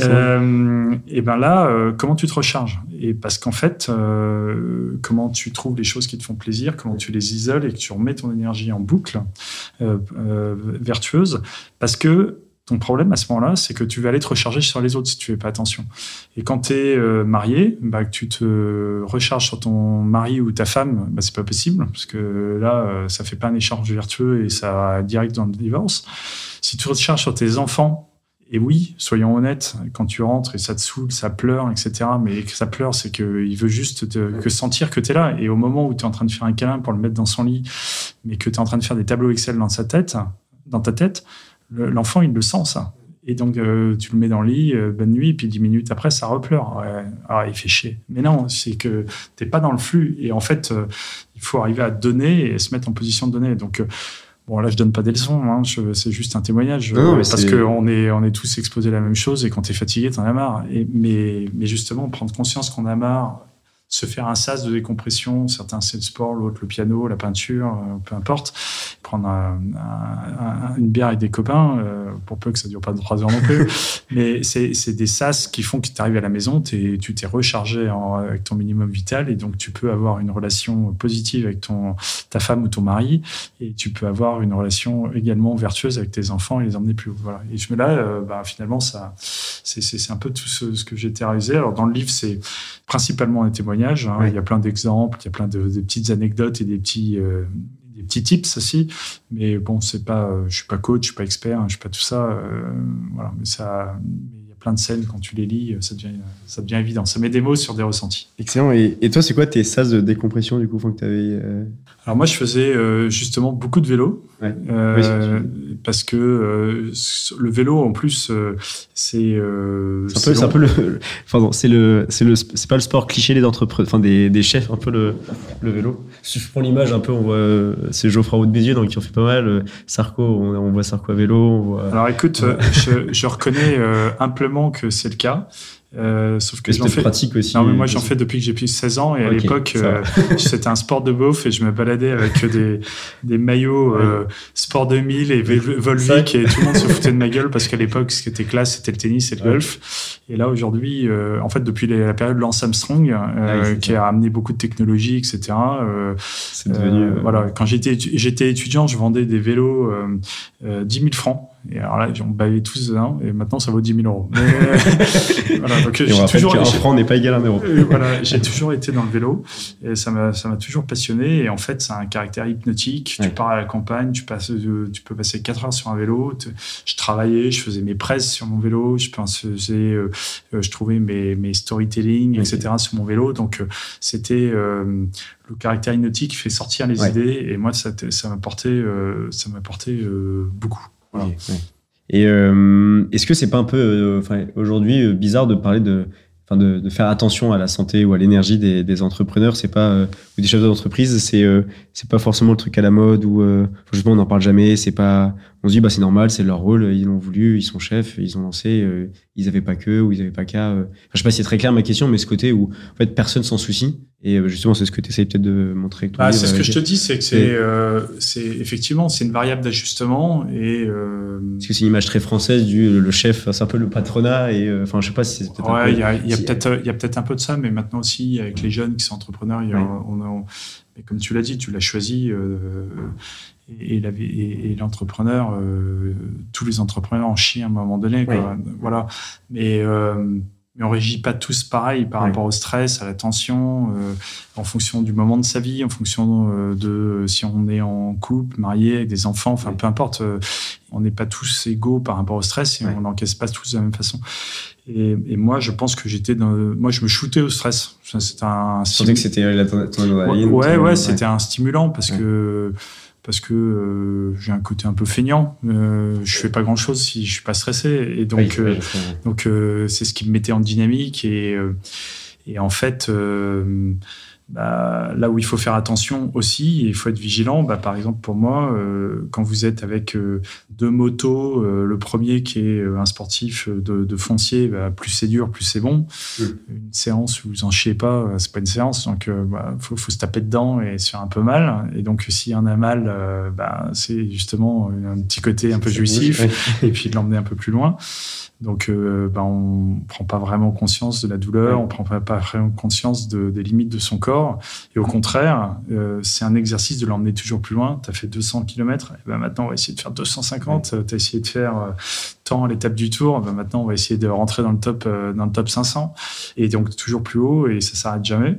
Euh, et ben là, euh, comment tu te recharges? Et parce qu'en fait, euh, comment tu trouves les choses qui te font plaisir, comment tu les isoles et que tu remets ton énergie en boucle vertueuse, parce que ton problème à ce moment-là, c'est que tu vas aller te recharger sur les autres si tu fais pas attention. Et quand tu es marié, bah, que tu te recharges sur ton mari ou ta femme, bah, c'est pas possible parce que là, ça fait pas un échange vertueux et ça va direct dans le divorce. Si tu recharges sur tes enfants, et oui, soyons honnêtes, quand tu rentres et ça te saoule, ça pleure, etc. Mais que ça pleure, c'est qu'il veut juste te, que sentir que tu es là. Et au moment où tu es en train de faire un câlin pour le mettre dans son lit, mais que tu es en train de faire des tableaux Excel dans sa tête, dans ta tête, l'enfant, il le sent, ça. Et donc, euh, tu le mets dans le lit, euh, bonne nuit, puis dix minutes après, ça repleure. Ah, il fait chier. Mais non, c'est que t'es pas dans le flux. Et en fait, euh, il faut arriver à donner et se mettre en position de donner. Donc, Bon, là, je donne pas des leçons, hein, c'est juste un témoignage. Non, parce qu'on est, on est tous exposés à la même chose et quand tu es fatigué, tu en as marre. Et, mais, mais justement, prendre conscience qu'on a marre, se faire un sas de décompression, certains c'est le sport, l'autre le piano, la peinture, peu importe, prendre une bière avec des copains, euh, pour peu que ça dure pas trois heures non plus, [laughs] mais c'est des sas qui font que tu arrives à la maison, es, tu t'es rechargé avec ton minimum vital et donc tu peux avoir une relation positive avec ton, ta femme ou ton mari et tu peux avoir une relation également vertueuse avec tes enfants et les emmener plus haut. Voilà. Et je me là, euh, bah, finalement, ça, c'est un peu tout ce, que j'ai terrorisé. Alors dans le livre, c'est principalement un témoignage Hein. Il y a plein d'exemples, il y a plein de, petites anecdotes et des petits, euh, des petits tips aussi. Mais bon, c'est pas, euh, je suis pas coach, je suis pas expert, hein, je suis pas tout ça. Euh, voilà, mais ça, plein de scènes quand tu les lis, ça devient, ça devient évident. Ça met des mots sur des ressentis. Excellent. Et, toi, c'est quoi tes sas de décompression du coup, que tu avais Alors moi, je faisais justement beaucoup de vélo. Euh, parce que euh, le vélo, en plus, euh, c'est. c'est un, peu le. Enfin, c'est le. C'est pas le sport cliché des enfin des, des, chefs, un peu le, le vélo. Si je prends l'image un peu, on voit. C'est Geoffroy Roux de Béziers, donc qui en fait pas mal. Sarko, on, voit Sarko à vélo. Alors écoute, je, je, reconnais que c'est le cas. Euh, sauf que j'en fais pratique aussi. Non, mais moi j'en fais depuis que j'ai plus de 16 ans et à l'époque euh, [laughs] c'était un sport de beauf et je me baladais avec des, des maillots euh, sport 2000 et Volvic et tout le monde se foutait de ma [laughs] gueule parce qu'à l'époque ce qui était classe c'était le tennis et le golf. Et là aujourd'hui, en fait depuis la période Lance Armstrong qui a amené beaucoup de technologie etc. devenu voilà quand j'étais j'étais étudiant je vendais des vélos 10 000 francs et alors là, on baillait tous un, et maintenant ça vaut 10 000 euros. [laughs] [laughs] voilà, donc j'ai toujours. Un franc n'est pas égal à un euro. voilà, j'ai toujours été dans le vélo, et ça m'a, ça m'a toujours passionné. Et en fait, c'est un caractère hypnotique. Tu pars à la campagne, tu passes, tu peux passer 4 heures sur un vélo. Je travaillais, je faisais mes presses sur mon vélo, je faisais, euh, je trouvais mes, mes storytelling, etc. sur mon vélo. Donc, euh, c'était euh, le caractère hypnotique qui fait sortir les idées. Et moi, ça, ça m'a porté, ça m'a porté beaucoup. Et euh, est-ce que c'est pas un peu, euh, aujourd'hui, euh, bizarre de parler de, de, faire attention à la santé ou à l'énergie des, entrepreneurs, c'est pas ou des chefs d'entreprise, c'est c'est pas forcément le truc à la mode ou justement on n'en parle jamais, c'est pas on se dit bah c'est normal, c'est leur rôle, ils l'ont voulu, ils sont chefs, ils ont lancé, euh, ils avaient pas que ou ils avaient pas qu'à. Euh. je sais pas si c'est très clair ma question, mais ce côté où en fait personne s'en soucie et euh, justement c'est ce que tu essayes peut-être de montrer. Bah, c'est ce que je te dis, c'est que c'est c'est effectivement c'est une variable d'ajustement et. Parce que c'est une image très française du le chef, c'est un peu le patronat et enfin je sais pas si c'est peut-être. Ouais, il y a, y a peut-être il y a peut-être un peu de ça, mais maintenant aussi avec les jeunes qui sont entrepreneurs, y a, on a, mais comme tu l'as dit, tu l'as choisi et, l'entrepreneur, euh, tous les entrepreneurs en chient à un moment donné. Voilà. Mais, euh, mais on régit pas tous pareil par rapport au stress, à la tension, euh, en fonction du moment de sa vie, en fonction de si on est en couple, marié, avec des enfants, enfin peu importe. on n'est pas tous égaux par rapport au stress et on n'encaisse pas tous de la même façon. Et, moi, je pense que j'étais dans. Moi, je me shootais au stress. C'était un. Je que c'était la Ouais, ouais, c'était un stimulant parce que parce que euh, j'ai un côté un peu feignant. Euh, je fais pas grand chose si je suis pas stressé. Et donc, euh, donc euh, c'est ce qui me mettait en dynamique. Et, et en fait, bah, là où il faut faire attention aussi, il faut être vigilant. Bah, par exemple, pour moi, euh, quand vous êtes avec euh, deux motos, euh, le premier qui est un sportif de, foncier, bah, plus c'est dur, plus c'est bon. Une séance où vous en chiez pas, c'est pas une séance, donc il bah, faut, faut, se taper dedans et se faire un peu mal. Et donc, s'il y en a mal, bah, c'est justement un petit côté un peu jouissif, et puis de l'emmener un peu plus loin. Donc, euh, ben, on prend pas vraiment conscience de la douleur, on prend pas, vraiment conscience des limites de son corps. Et au contraire, euh, c'est un exercice de l'emmener toujours plus loin. Tu as fait 200 km, et ben maintenant on va essayer de faire 250. Tu as essayé de faire euh, tant à l'étape du tour, ben maintenant on va essayer de rentrer dans le top, dans le top 500. Et donc toujours plus haut, et ça s'arrête jamais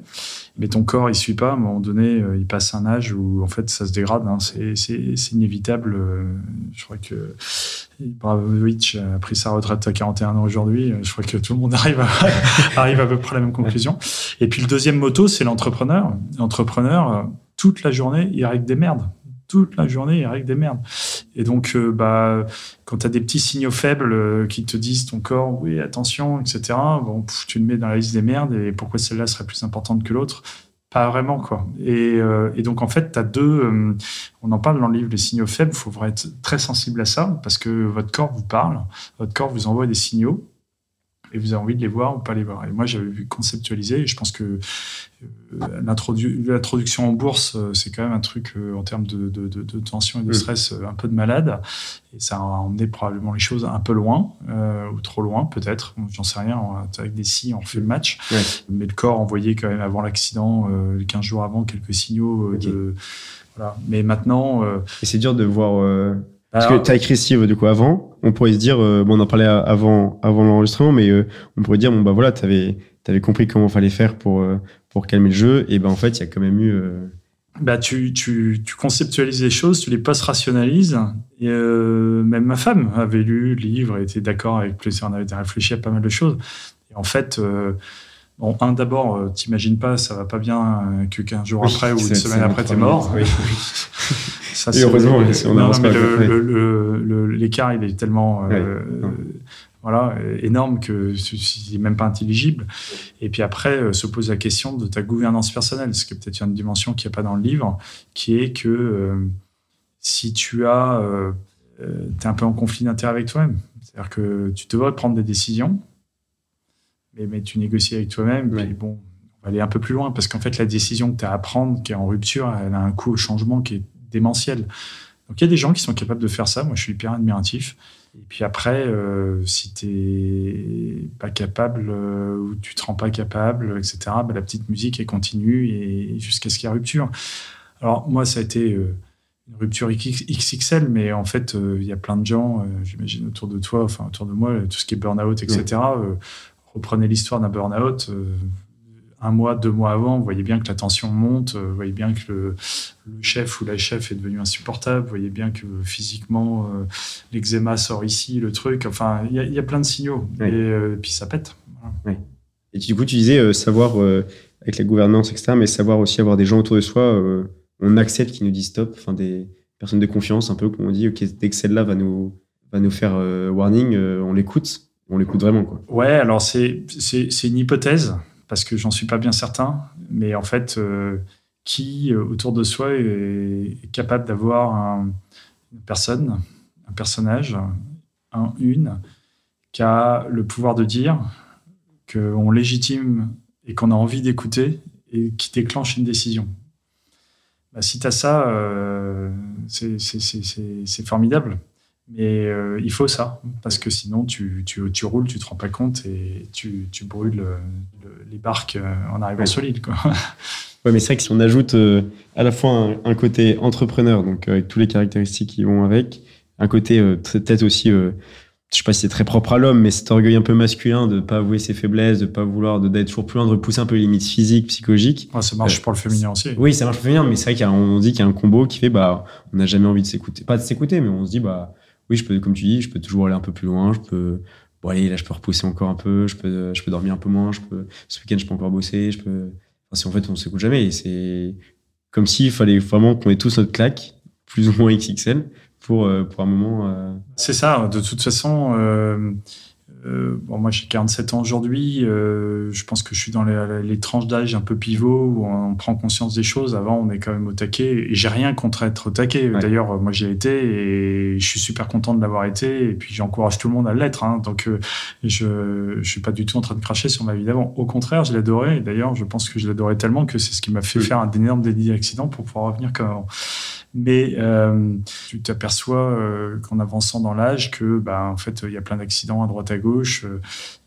mais ton corps il suit pas. À un moment donné, euh, il passe un âge où en fait ça se dégrade. Hein. C'est inévitable. Euh, je crois que Bravovic a pris sa retraite à 41 ans aujourd'hui. Je crois que tout le monde [laughs] arrive à, arrive à peu près à la même conclusion. Et puis le deuxième moto, c'est l'entrepreneur. L'entrepreneur, euh, toute la journée, il règle des merdes toute la journée, règle des merdes. Et donc, euh, bah, quand tu as des petits signaux faibles euh, qui te disent ton corps, oui, attention, etc., bon, tu le mets dans la liste des merdes et pourquoi celle-là serait plus importante que l'autre? Pas vraiment, quoi. Et, euh, donc, en fait, tu as deux. on en parle dans le livre, les signaux faibles. Il faut être très sensible à ça parce que votre corps vous parle, votre corps vous envoie des signaux et vous avez envie de les voir ou pas les voir. Et moi, j'avais vu conceptualiser, et je pense que euh, l'introduction en bourse, euh, c'est quand même un truc euh, en termes de, tension et de mm. stress un peu de malade. Et ça a emmené probablement les choses un peu loin, ou trop loin peut-être, j'en sais rien. Avec des si, on fait le match. Mais le corps envoyait quand même avant l'accident, 15 jours avant, quelques signaux de. Voilà. Mais maintenant. Et c'est dur de voir parce que tu as écrit Steve du coup avant, on pourrait se dire, euh, bon on en parlait avant, l'enregistrement, mais euh, on pourrait dire, bon bah voilà, tu avais, avais, compris comment fallait faire pour, euh, pour calmer le jeu, et ben en fait il y a quand même eu... Bah, tu, tu, tu, conceptualises les choses, tu les post-rationalises. Et même ma femme avait lu le livre était d'accord avec plaisir, on avait réfléchi à pas mal de choses. Et en fait, Bon, un, d'abord, t'imagines pas, ça va pas bien que 15 jours après ou une semaine après, t'es mort. Oui. [laughs] Ça, et heureusement, l'écart, il est tellement euh, voilà, énorme que c'est même pas intelligible. Et puis après, euh, se pose la question de ta gouvernance personnelle, ce qui est peut-être une dimension qui n'y a pas dans le livre, qui est que euh, si tu as, es un peu en conflit d'intérêt avec toi-même, c'est-à-dire que tu devrais prendre des décisions, mais, mais tu négocies avec toi-même, puis bon, on va aller un peu plus loin, parce qu'en fait, la décision que tu as à prendre, qui est en rupture, elle a un coût au changement qui est démentiel. Donc il y a des gens qui sont capables de faire ça. Moi, je suis hyper admiratif. Et puis après, euh, si tu n'es pas capable euh, ou tu te rends pas capable, etc., bah, la petite musique, elle continue et, jusqu'à ce qu'il y ait rupture. Alors moi, ça a été euh, une rupture XXL, mais en fait, il y a plein de gens, j'imagine, autour de toi, enfin autour de moi, tout ce qui est burn-out, etc. reprenez l'histoire d'un burn-out un mois, deux mois avant, vous voyez bien que la tension monte, vous voyez bien que le, chef ou la chef est devenu insupportable, vous voyez bien que physiquement, euh, l'eczéma sort ici, le truc, enfin, il y, a plein de signaux, euh, et, puis ça pète. Et du coup, tu disais euh, savoir, avec la gouvernance, etc., mais savoir aussi avoir des gens autour de soi, on accepte qu'ils nous disent stop, enfin, des personnes de confiance, un peu, qu'on dit, ok, dès que celle-là va nous, va nous faire warning, on l'écoute, on l'écoute vraiment. Quoi. Ouais, alors c'est une hypothèse parce que j'en suis pas bien certain. Mais en fait, euh, qui euh, autour de soi est, capable d'avoir une personne, un personnage, un, une, qui a le pouvoir de dire qu'on légitime et qu'on a envie d'écouter et qui déclenche une décision. Bah, si tu as ça, euh, c'est formidable. Mais euh, il faut ça, parce que sinon tu, tu, tu, roules, tu te rends pas compte et tu, tu brûles les barques euh, en arrivant solide. Quoi. [laughs] Ouais, mais c'est vrai que si on ajoute à la fois un, côté entrepreneur, donc avec toutes les caractéristiques qui vont avec, un côté peut-être aussi je sais pas si c'est très propre à l'homme, mais cet orgueil un peu masculin de pas avouer ses faiblesses, de pas vouloir, d'être toujours plus loin, de repousser un peu les limites physiques, psychologiques. ça marche euh, pour le féminin aussi. Oui, ça marche pour le féminin, mais c'est vrai qu'on dit qu'il y a un combo qui fait, bah, on n'a jamais envie de s'écouter. Pas de s'écouter, mais on se dit, bah, oui, je peux, comme tu dis, je peux toujours aller un peu plus loin, je peux, bon, allez, là, je peux repousser encore un peu, je peux, je peux dormir un peu moins, je peux, ce week-end, je peux encore bosser, je peux, enfin, en fait, on s'écoute jamais, c'est comme s'il fallait vraiment qu'on ait tous notre claque, plus ou moins XXL, pour, euh, pour un moment. Euh, C'est ça, de toute façon. Euh, bon, moi, j'ai 47 ans aujourd'hui. je pense que je suis dans les, tranches d'âge un peu pivot où on prend conscience des choses. Avant, on est quand même au taquet. Et j'ai rien contre être au taquet. D'ailleurs, moi, j'ai été et je suis super content de l'avoir été. Et puis, j'encourage tout le monde à l'être. Hein. Donc, je ne suis pas du tout en train de cracher sur ma vie d'avant. Au contraire, je l'adorais. D'ailleurs, je pense que je l'adorais tellement que c'est ce qui m'a fait faire un énorme délit d'accident pour pouvoir revenir comme avant. Mais euh, tu t'aperçois euh, qu'en avançant dans l'âge, que bah, fait, il y a plein d'accidents à droite à gauche. Euh,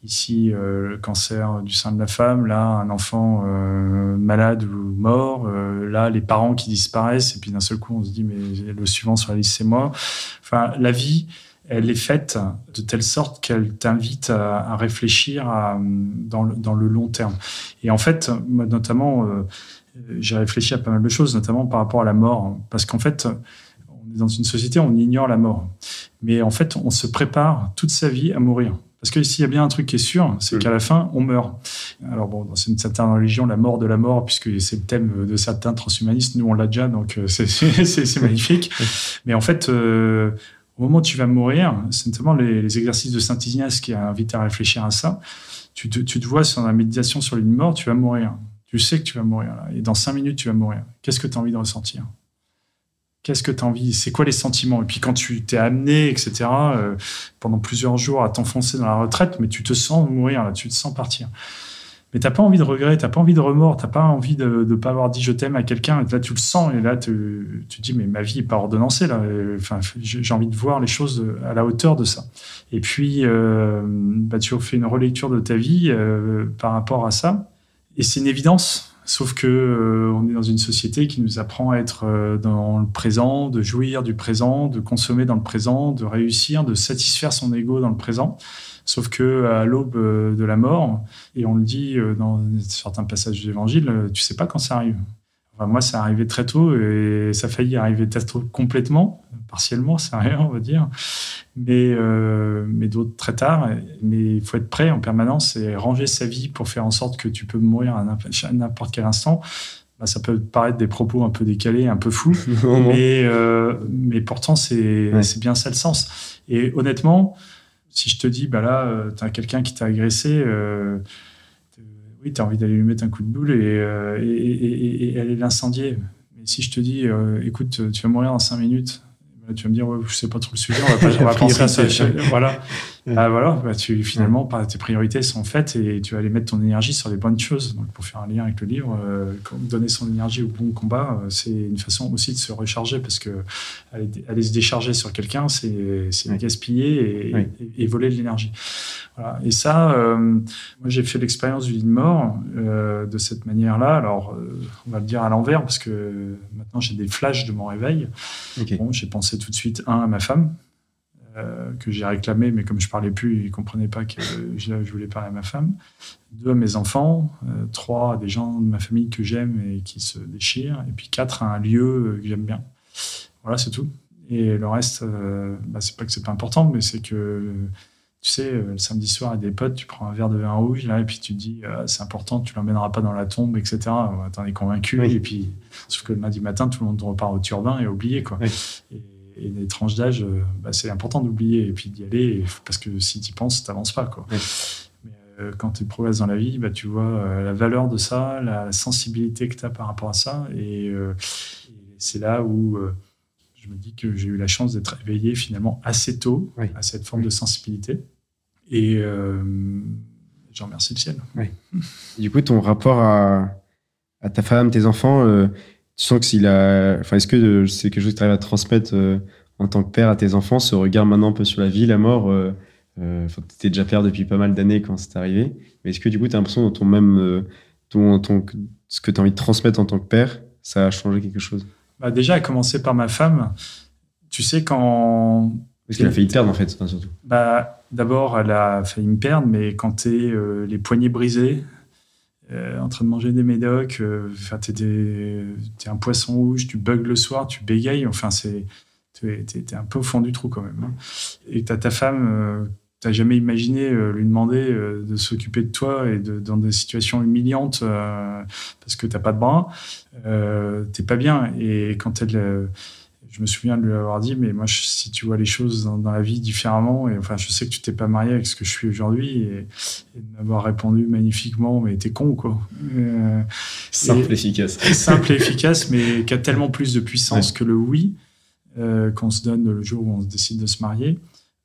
ici, le cancer du sein de la femme, là, un enfant malade ou mort, là, les parents qui disparaissent, et puis d'un seul coup, on se dit, mais le suivant sur la liste, c'est moi. Enfin, la vie, elle est faite de telle sorte qu'elle t'invite à, réfléchir dans, le, long terme. Et en fait, notamment, j'ai réfléchi à pas mal de choses, notamment par rapport à la mort, parce qu'en fait, on est dans une société, on ignore la mort, mais en fait, on se prépare toute sa vie à mourir. Parce que s'il y a bien un truc qui est sûr, c'est qu'à la fin, on meurt. Alors bon, dans une certaine religion, la mort de la mort, puisque c'est le thème de certains transhumanistes, nous on l'a déjà, donc euh, c'est [laughs] magnifique. Mais en fait, euh, au moment où tu vas mourir, c'est notamment les, exercices de Saint Ignace qui invitent à réfléchir à ça. Tu te, tu te vois sur la méditation sur une mort, tu vas mourir. Tu sais que tu vas mourir et dans cinq minutes, tu vas mourir. Qu'est-ce que tu as envie de ressentir? Qu'est-ce que tu as envie? C'est quoi les sentiments? Et puis quand tu t'es amené, etc., euh, pendant plusieurs jours à t'enfoncer dans la retraite, mais tu te sens mourir, là, tu te sens partir. Mais t'as pas envie de regret, t'as pas envie de remords, t'as pas envie de ne pas avoir dit je t'aime à quelqu'un. Là, tu le sens, et là, tu, tu dis, mais ma vie n'est pas ordonnancée. Là. Enfin, j'ai envie de voir les choses à la hauteur de ça. Et puis, euh, bah, tu fais une relecture de ta vie euh, par rapport à ça. Et c'est une évidence. Sauf que euh, on est dans une société qui nous apprend à être euh, dans le présent, de jouir du présent, de consommer dans le présent, de réussir, de satisfaire son ego dans le présent. Sauf que à l'aube euh, de la mort, et on le dit dans certains passages de l'Évangile, tu sais pas quand ça arrive. Enfin, moi, ça arrivé très tôt et ça a failli arriver peut-être complètement, partiellement, c'est rien, on va dire mais, euh, mais d'autres très tard. Mais il faut être prêt en permanence et ranger sa vie pour faire en sorte que tu peux mourir à n'importe quel instant. Bah, ça peut paraître des propos un peu décalés, un peu fous, [laughs] mais, euh, mais pourtant, c'est bien ça le sens. Et honnêtement, si je te dis, bah là, euh, tu as quelqu'un qui t'a agressé, euh, oui, tu as envie d'aller lui mettre un coup de boule et, et, et, et aller l'incendier. Mais si je te dis, écoute, tu vas mourir dans cinq minutes, tu vas me dire, ouais, je sais pas trop le sujet, on va, pas, [laughs] penser à ça. Voilà. Ah, voilà, bah, tu, finalement, tes priorités sont faites et tu vas aller mettre ton énergie sur les bonnes choses. Donc, pour faire un lien avec le livre, euh, donner son énergie au bon combat, euh, c'est une façon aussi de se recharger parce que aller, se décharger sur quelqu'un, c'est gaspiller et, voler de l'énergie. Voilà. Et ça, euh, moi, j'ai fait l'expérience du lit de mort de cette manière-là. Alors, on va le dire à l'envers parce que maintenant, j'ai des flashs de mon réveil. Bon, j'ai pensé tout de suite, un, à ma femme euh, que j'ai réclamé, mais comme je parlais plus, ils comprenaient pas que je, voulais parler à ma femme. Deux à mes enfants, euh, trois à des gens de ma famille que j'aime et qui se déchirent, et puis quatre à un lieu que j'aime bien. Voilà, c'est tout. Et le reste, euh, bah, c'est pas que c'est pas important, mais c'est que tu sais, le samedi soir, avec des potes, tu prends un verre de vin rouge, là, et puis tu te dis, c'est important, tu l'emmèneras pas dans la tombe, etc. T'en es convaincu. Et puis, sauf que le lundi matin, tout le monde repart au turbin et oublié, quoi et les tranches d'âge, euh, bah, c'est important d'oublier et puis d'y aller parce que si tu y penses, tu n'avances pas. Quoi. Mais euh, quand tu progresses dans la vie, bah, tu vois euh, la valeur de ça, la sensibilité que tu as par rapport à ça. Et, c'est là où je me dis que j'ai eu la chance d'être éveillé finalement assez tôt à cette forme de sensibilité. Et euh, j'en remercie le ciel. Du coup, ton rapport à, ta femme, tes enfants, euh, tu sens que s'il a. Enfin, est-ce que c'est quelque chose que tu arrives à transmettre euh, en tant que père à tes enfants, ce regard maintenant un peu sur la vie, la mort euh, tu étais déjà père depuis pas mal d'années quand c'est arrivé. Mais est-ce que du coup, tu as l'impression dans ton même. Ton, ton, ce que tu as envie de transmettre en tant que père, ça a changé quelque chose? Bah Déjà, à commencer par ma femme. Tu sais, quand. Parce qu'elle a failli te perdre, en fait, surtout. Bah, D'abord, elle a failli me perdre, mais quand tu es euh, les poignets brisés, euh, en train de manger des médocs, euh, tu es, un poisson rouge, tu bugs le soir, tu bégayes, enfin, c'est. Tu es, un peu au fond du trou quand même. Hein. Et tu as ta femme tu jamais imaginé lui demander de s'occuper de toi et dans des situations humiliantes parce que tu pas de bras, euh, t'es pas bien. Et quand elle, je me souviens de lui avoir dit, mais moi, si tu vois les choses dans, la vie différemment, et enfin, je sais que tu t'es pas marié avec ce que je suis aujourd'hui, et, de m'avoir répondu magnifiquement, mais t'es con, quoi. Euh, simple et efficace. [laughs] Simple et efficace, mais qui a tellement plus de puissance que le oui euh, qu'on se donne le jour où on se décide de se marier.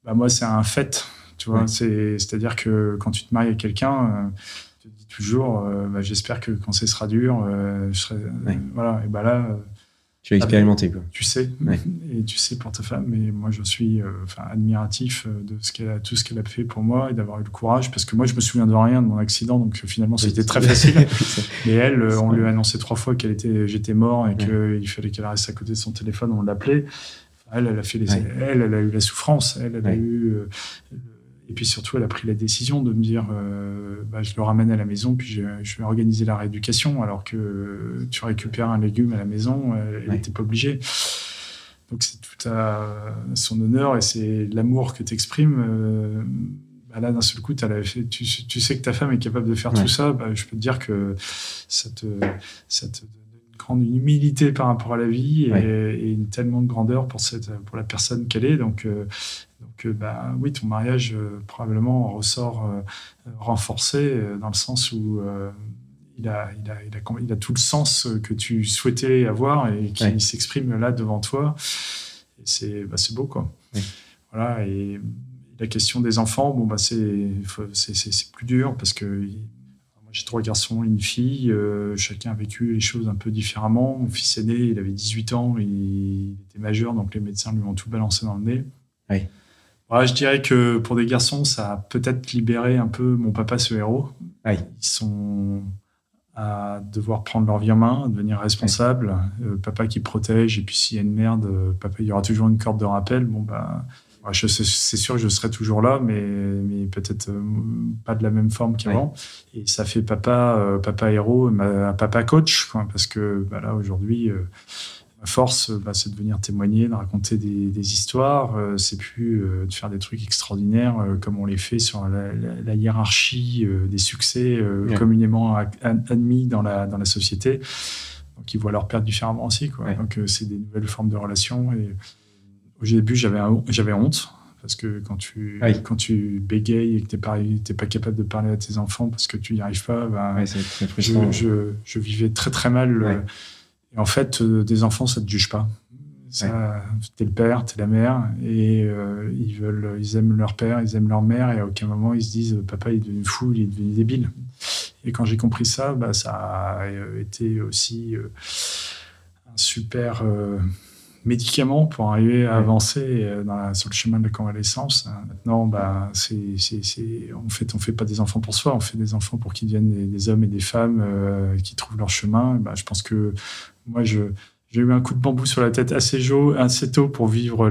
Bah, moi, c'est un fait, tu vois. C'est-à-dire que quand tu te maries avec quelqu'un, euh, tu te dis toujours, bah, j'espère que quand ce sera dur, je serai, voilà, et bah là, tu as expérimenté, quoi. Tu sais, et tu sais pour ta femme, mais moi je suis euh, enfin, admiratif euh, de ce qu'elle a, tout ce qu'elle a fait pour moi et d'avoir eu le courage, parce que moi je me souviens de rien de mon accident, donc finalement c'était très facile. [laughs] mais elle, euh, on lui a annoncé trois fois qu'elle était, j'étais mort et qu'il fallait qu'elle reste à côté de son téléphone, on l'appelait. Elle, elle a fait les, elle, elle a eu la souffrance, elle, elle a eu et puis surtout, elle a pris la décision de me dire euh, bah, je le ramène à la maison, puis je, vais organiser la rééducation, alors que tu récupères un légume à la maison, euh, elle n'était pas obligée. Donc c'est tout à son honneur et c'est l'amour que tu exprimes. Euh, bah là, d'un seul coup, as tu, sais que ta femme est capable de faire tout ça. Bah, je peux te dire que ça te, ça te donne une grande humilité par rapport à la vie et, une tellement de grandeur pour, cette, pour la personne qu'elle est. Donc, donc, euh, bah, oui, ton mariage euh, probablement ressort euh, renforcé dans le sens où il a, il, a, il, a, il a, tout le sens que tu souhaitais avoir et qui s'exprime là devant toi. C'est bah, beau, quoi. Voilà, et la question des enfants, bon, bah, c'est plus dur parce que j'ai trois garçons et une fille. chacun a vécu les choses un peu différemment. Mon fils aîné, il avait 18 ans, il était majeur, donc les médecins lui ont tout balancé dans le nez. Oui je dirais que pour des garçons, ça a peut-être libéré un peu mon papa, ce héros. Ils sont à devoir prendre leur vie en main, devenir responsables. Euh, papa qui protège, et puis s'il y a une merde, euh, papa, il y aura toujours une corde de rappel. Bon, bah, c'est sûr que je serai toujours là, mais, mais peut-être euh, pas de la même forme qu'avant. Et ça fait papa, papa héros, papa coach, parce que bah, là, aujourd'hui, Ma force, bah, c'est de venir témoigner, de raconter des, histoires. Euh, c'est plus euh, de faire des trucs extraordinaires euh, comme on les fait sur la, hiérarchie des succès communément admis dans la, dans la société. Donc, ils voient leur père différemment aussi. Quoi. Donc, c'est des nouvelles formes de relations. Et au début, j'avais, j'avais honte. Parce que quand tu, quand tu bégayes et que tu n'es pas, pas capable de parler à tes enfants parce que tu n'y arrives pas, ben, je, je, je, vivais très très mal et en fait, euh, des enfants, ça ne te juge pas. Ça, T'es le père, t'es la mère, et euh, ils veulent, ils aiment leur père, ils aiment leur mère, et à aucun moment ils se disent papa il est devenu fou, il est devenu débile. Et quand j'ai compris ça, bah, ça a euh, été aussi un super médicament pour arriver à avancer dans sur le chemin de la convalescence. Maintenant, bah, c'est, on fait, on fait pas des enfants pour soi, on fait des enfants pour qu'ils deviennent des, hommes et des femmes qui trouvent leur chemin. Bah, je pense que moi, j'ai eu un coup de bambou sur la tête assez, assez tôt pour vivre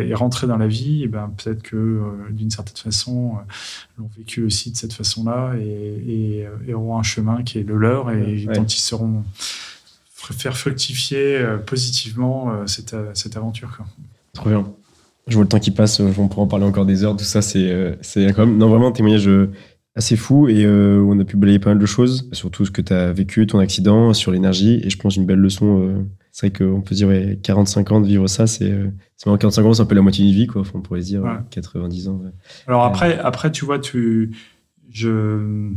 et rentrer dans la vie. Et ben, peut-être que euh, d'une certaine façon, euh, l'ont vécu aussi de cette façon-là et, auront un chemin qui est le leur et dont ils sauront faire fructifier euh, positivement cette, cette aventure. Quoi. Trop bien. Je vois le temps qui passe, on pourra en parler encore des heures, tout ça, c'est quand même non, vraiment un témoignage assez fou et euh, on a pu balayer pas mal de choses, surtout ce que tu as vécu, ton accident, sur l'énergie. Et je pense une belle leçon. Euh, c'est vrai qu'on peut dire ouais, 45 ans de vivre ça, c'est euh, 45 ans, c'est un peu la moitié d'une vie, quoi. on pourrait dire 90 ans. Alors après, après, tu vois, tu, je,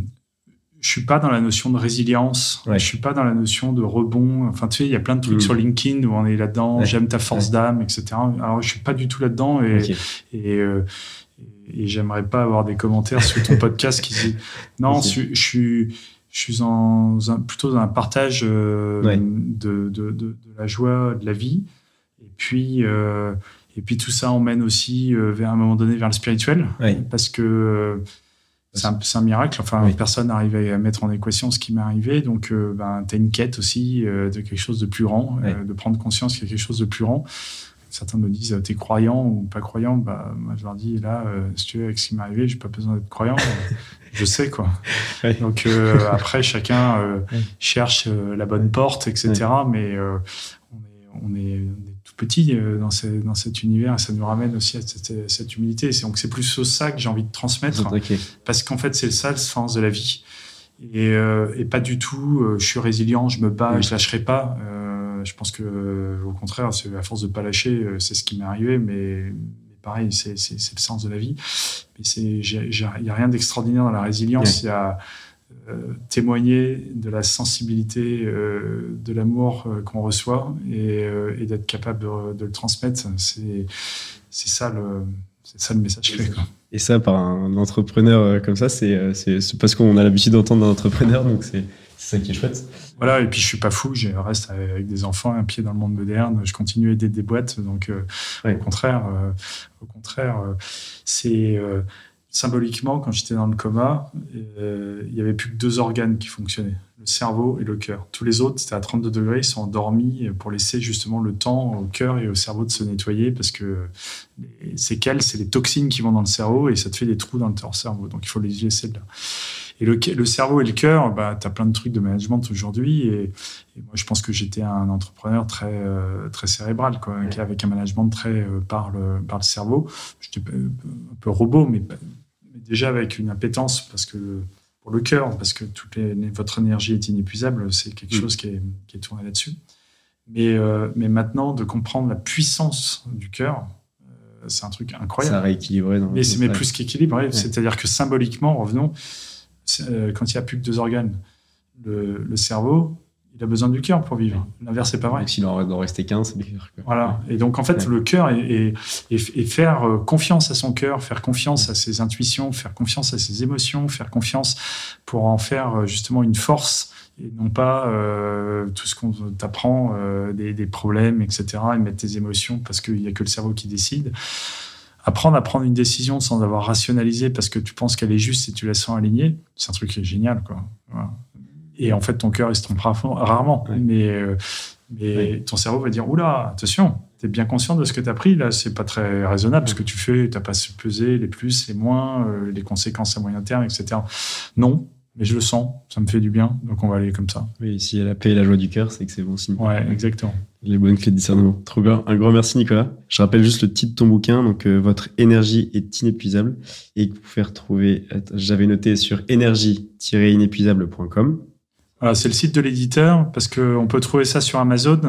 je suis pas dans la notion de résilience. Ouais. Je suis pas dans la notion de rebond. Enfin, tu sais, il y a plein de trucs Mm. sur LinkedIn où on est là-dedans. Ouais. J'aime ta force d'âme, etc. Alors, je suis pas du tout là-dedans et, Ok. et, euh, et j'aimerais pas avoir des commentaires sur ton podcast qui disent [laughs] non, je, je suis je suis en, plutôt dans un partage euh, de, de, de, de la joie de la vie. Et puis, euh, et puis tout ça emmène aussi vers un moment donné vers le spirituel parce que c'est un, miracle. Enfin, Oui. personne n'arrive à mettre en équation ce qui m'est arrivé. Donc, euh, ben, tu as une quête aussi euh, de quelque chose de plus grand, euh, de prendre conscience qu'il y a quelque chose de plus grand. Certains me disent, t'es croyant ou pas croyant? Bah, Moi, je leur dis, là, euh, si tu veux, avec ce qui m'est arrivé, j'ai pas besoin d'être croyant. [laughs] je sais, quoi. Donc, après, chacun cherche la bonne porte, etc. Mais on, est, on, est, on est tout petit euh, dans, ces- dans cet univers et ça nous ramène aussi à cette, cette humilité. C'est- Donc, c'est plus ça que j'ai envie de transmettre parce qu'en fait, c'est ça le sens de la vie. Et, euh, et pas du tout, euh, je suis résilient, je me bats, Mm. je lâcherai pas. Euh, je pense que, au contraire, c'est à force de pas lâcher, c'est ce qui m'est arrivé, mais, mais pareil, c'est le sens de la vie. Mais il n'y a rien d'extraordinaire dans la résilience. Il y a témoigner de la sensibilité, euh, de l'amour euh, qu'on reçoit et, euh, et d'être capable de, de le transmettre. C'est ça le. C'est ça le message clé. quoi. Et ça, par un entrepreneur euh, comme ça, c'est euh, parce qu'on a l'habitude d'entendre un entrepreneur, donc c'est ça qui est chouette. Voilà, et puis je suis pas fou, je reste avec des enfants, un pied dans le monde moderne, je continue à aider des boîtes, donc euh, Ouais. au contraire, euh, au contraire, euh, c'est euh, symboliquement quand j'étais dans le coma, euh, il y avait plus que deux organes qui fonctionnaient, le cerveau et le cœur. Tous les autres, c'était à 32 degrés, ils sont endormis pour laisser justement le temps au cœur et au cerveau de se nettoyer parce que les séquelles, c'est les toxines qui vont dans le cerveau et ça te fait des trous dans le cerveau, donc il faut les laisser là. Et le, le cerveau et le cœur, bah, tu as plein de trucs de management aujourd'hui. Et, et moi, je pense que j'étais un entrepreneur très, euh, très cérébral, quoi, Ouais. avec un management très euh, par, le, par le cerveau. J'étais euh, un peu robot, mais, mais déjà avec une impétence parce que, pour le cœur, parce que toute les, votre énergie est inépuisable. C'est quelque Mm. chose qui est, qui est tourné là-dessus. Mais, euh, mais maintenant, de comprendre la puissance du cœur, euh, c'est un truc incroyable. Ça rééquilibrait dans Mais c'est mais plus qu'équilibré. C'est-à-dire que symboliquement, revenons, euh, quand il n'y a plus que deux organes, le, le cerveau, il a besoin du cœur pour vivre. L'inverse, c'est pas vrai. S'il en rester 15, c'est bizarre. Quoi. Voilà. Et donc, en fait, Ouais. le cœur est- est faire euh, confiance à son cœur, faire confiance à ses intuitions, faire confiance à ses émotions, faire confiance pour en faire euh, justement une force et non pas euh, tout ce qu'on t'apprend, euh, des, des problèmes, etc., et mettre tes émotions parce qu'il n'y a que le cerveau qui décide. Apprendre à prendre une décision sans avoir rationalisé parce que tu penses qu'elle est juste et tu la sens alignée, c'est un truc qui est génial. Quoi. Voilà. Et en fait, ton cœur, il se trompe rarement, mais, euh, mais ton cerveau va dire Oula, attention, tu es bien conscient de ce que tu as pris, là, c'est pas très raisonnable ce que tu fais, tu n'as pas peser les plus, les moins, euh, les conséquences à moyen terme, etc. Non, mais je le sens, ça me fait du bien, donc on va aller comme ça. Oui, si elle a paix et la joie du cœur, c'est que c'est bon signe. Ouais, exactement. Les bonnes clés de discernement. Trop bien. Un grand merci, Nicolas. Je rappelle juste le titre de ton bouquin. Donc, euh, votre énergie est inépuisable et que vous pouvez retrouver, j'avais noté sur énergie-inépuisable.com. Voilà, c'est le site de l'éditeur, parce qu'on peut trouver ça sur Amazon.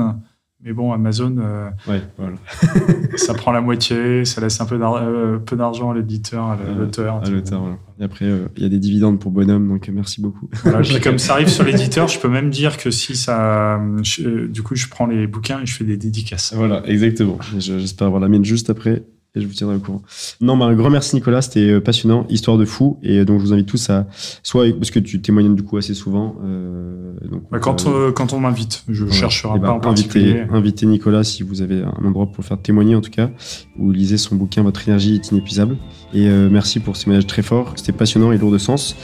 Mais bon, Amazon, euh, Ouais, voilà. [laughs] ça prend la moitié, ça laisse un peu euh, d'argent à l'éditeur, à Euh, l'auteur. À l'auteur, voilà. Et après, euh, il y a des dividendes pour bonhomme, donc merci beaucoup. Voilà, puis comme [laughs] ça arrive sur l'éditeur, je peux même dire que si ça. je- du coup, je prends les bouquins et je fais des dédicaces. Voilà, exactement. J'espère avoir la mienne juste après et je vous tiendrai au courant. Non, bah, un grand merci Nicolas, c'était euh, passionnant, histoire de fou. Et euh, donc je vous invite tous à, soit parce que tu témoignes du coup assez souvent. euh, donc, Bah, quand, euh, quand on m'invite, je voilà. chercherai ben, pas en particulier. invitez, invitez Nicolas si vous avez un endroit pour le faire témoigner en tout cas, ou lisez son bouquin Votre énergie est inépuisable. Et euh, merci pour ce témoignage très fort, c'était passionnant et lourd de sens.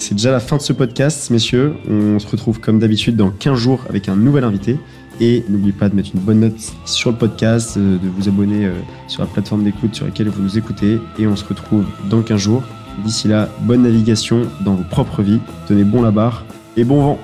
C'est déjà la fin de ce podcast, messieurs. On se retrouve comme d'habitude dans 15 jours avec un nouvel invité. Et n'oubliez pas de mettre une bonne note sur le podcast, euh, de vous abonner euh, sur la plateforme d'écoute sur laquelle vous nous écoutez. Et on se retrouve dans 15 jours. D'ici là, bonne navigation dans vos propres vies. Tenez bon la barre et bon vent.